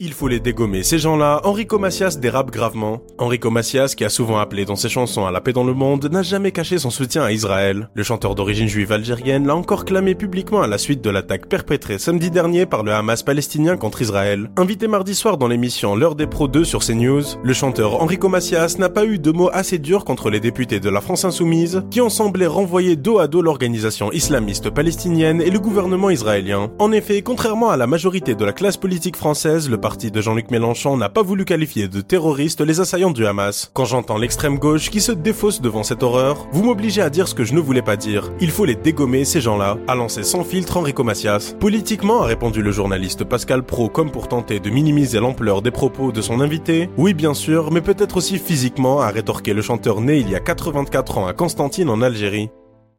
Il faut les dégommer, ces gens-là. Enrico Macias dérape gravement. Enrico Macias, qui a souvent appelé dans ses chansons à la paix dans le monde, n'a jamais caché son soutien à Israël. Le chanteur d'origine juive algérienne l'a encore clamé publiquement à la suite de l'attaque perpétrée samedi dernier par le Hamas palestinien contre Israël. Invité mardi soir dans l'émission L'heure des pros 2 sur CNews, le chanteur Enrico Macias n'a pas eu de mots assez durs contre les députés de la France insoumise, qui ont semblé renvoyer dos à dos l'organisation islamiste palestinienne et le gouvernement israélien. En effet, contrairement à la majorité de la classe politique française, le parti de Jean-Luc Mélenchon n'a pas voulu qualifier de terroristes les assaillants du Hamas. Quand j'entends l'extrême gauche qui se défausse devant cette horreur, vous m'obligez à dire ce que je ne voulais pas dire. Il faut les dégommer, ces gens-là, a lancé sans filtre Enrico Macias. Politiquement, a répondu le journaliste Pascal Pro comme pour tenter de minimiser l'ampleur des propos de son invité. Oui, bien sûr, mais peut-être aussi physiquement, a rétorqué le chanteur né il y a 84 ans à Constantine en Algérie.